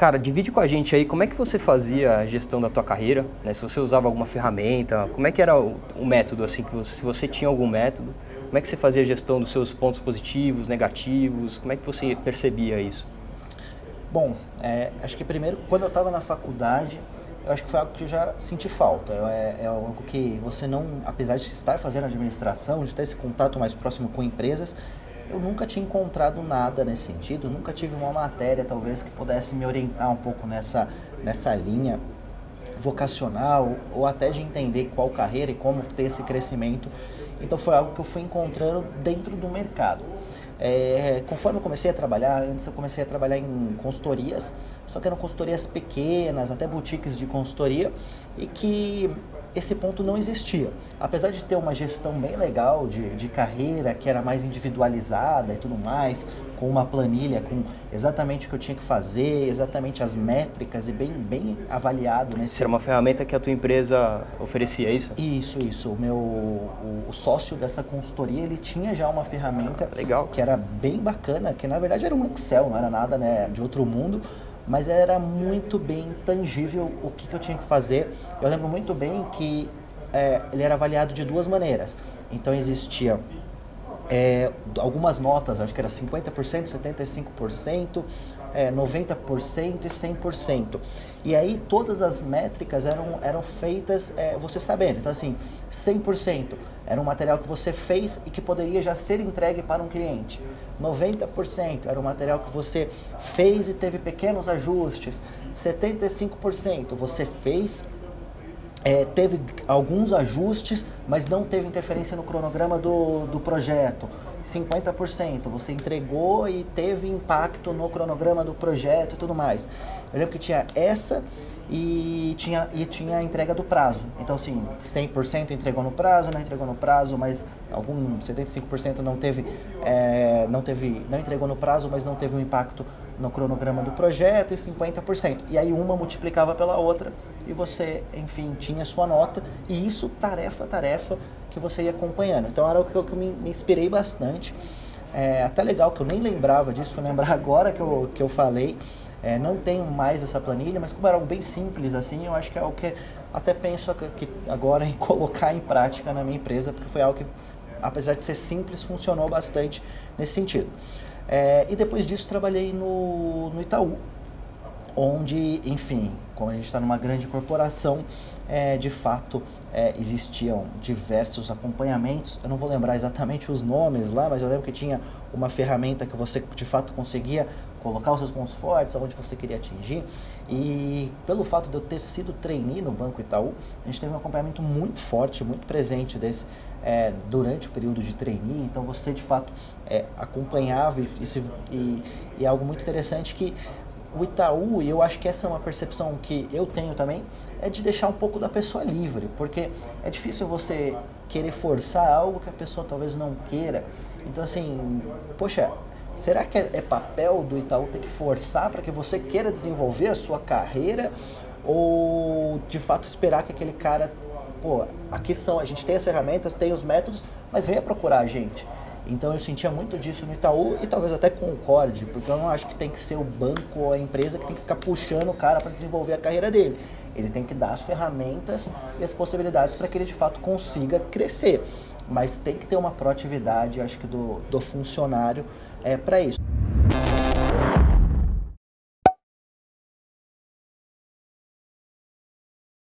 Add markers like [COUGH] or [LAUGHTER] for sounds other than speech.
Cara, divide com a gente aí como é que você fazia a gestão da tua carreira, né? Se você usava alguma ferramenta, como é que era o, o método, assim, que você, se você tinha algum método, como é que você fazia a gestão dos seus pontos positivos, negativos, como é que você percebia isso? Bom, é, acho que primeiro, quando eu estava na faculdade, eu acho que foi algo que eu já senti falta. É, é, algo que você não, apesar de estar fazendo administração, de ter esse contato mais próximo com empresas, eu nunca tinha encontrado nada nesse sentido, nunca tive uma matéria talvez que pudesse me orientar um pouco nessa, nessa linha vocacional ou até de entender qual carreira e como ter esse crescimento. Então foi algo que eu fui encontrando dentro do mercado. É, conforme eu comecei a trabalhar, antes eu comecei a trabalhar em consultorias, só que eram consultorias pequenas, até boutiques de consultoria, e que esse ponto não existia. Apesar de ter uma gestão bem legal de, de carreira, que era mais individualizada e tudo mais, com uma planilha com exatamente o que eu tinha que fazer, exatamente as métricas e bem, bem avaliado. Nesse... Isso era uma ferramenta que a tua empresa oferecia, é isso? Isso, isso. O meu o, o sócio dessa consultoria, ele tinha já uma ferramenta legal. que era bem bacana, que na verdade era um Excel, não era nada né, de outro mundo, mas era muito bem tangível o que, que eu tinha que fazer. Eu lembro muito bem que é, ele era avaliado de duas maneiras. Então existia é, algumas notas, acho que era 50%, 75%, é, 90% e 100%. E aí todas as métricas eram, eram feitas é, você sabendo. Então assim, 100% era um material que você fez e que poderia já ser entregue para um cliente. 90% era um material que você fez e teve pequenos ajustes. 75% você fez é, teve alguns ajustes, mas não teve interferência no cronograma do, do projeto. 50%, você entregou e teve impacto no cronograma do projeto e tudo mais. Eu lembro que tinha essa e tinha, e tinha a entrega do prazo. Então, assim, 100% entregou no prazo, não entregou no prazo, mas algum 75% não teve, é, não teve, não entregou no prazo, mas não teve um impacto no cronograma do projeto e 50%. E aí uma multiplicava pela outra e você, enfim, tinha sua nota e isso tarefa tarefa que você ia acompanhando. Então era o que eu, que eu me, me, inspirei bastante. É até legal que eu nem lembrava disso, fui lembrar [LAUGHS] agora que eu, que eu falei. É, não tenho mais essa planilha, mas como era algo bem simples assim, eu acho que é algo que até penso que agora em [LAUGHS] colocar em prática na minha empresa, porque foi algo que, apesar de ser simples, funcionou bastante nesse sentido. É, e depois disso trabalhei no, no Itaú, onde, enfim, como a gente está numa grande corporação, é, de fato é, existiam diversos acompanhamentos. Eu não vou lembrar exatamente os nomes lá, mas eu lembro que tinha uma ferramenta que você de fato conseguia colocar os seus pontos fortes, aonde você queria atingir. E pelo fato de eu ter sido trainee no Banco Itaú, a gente teve um acompanhamento muito forte, muito presente desse, é, durante o período de trainee. Então você de fato é, acompanhava e, e, e é algo muito interessante que o Itaú, e eu acho que essa é uma percepção que eu tenho também, é de deixar um pouco da pessoa livre, porque é difícil você querer forçar algo que a pessoa talvez não queira. Então, assim, poxa, será que é, é papel do Itaú ter que forçar para que você queira desenvolver a sua carreira? Ou de fato esperar que aquele cara, pô, aqui são, a gente tem as ferramentas, tem os métodos, mas venha procurar a gente. Então eu sentia muito disso no Itaú e talvez até concorde, porque eu não acho que tem que ser o banco ou a empresa que tem que ficar puxando o cara para desenvolver a carreira dele. Ele tem que dar as ferramentas e as possibilidades para que ele de fato consiga crescer. Mas tem que ter uma proatividade, acho que do, do funcionário é, para isso.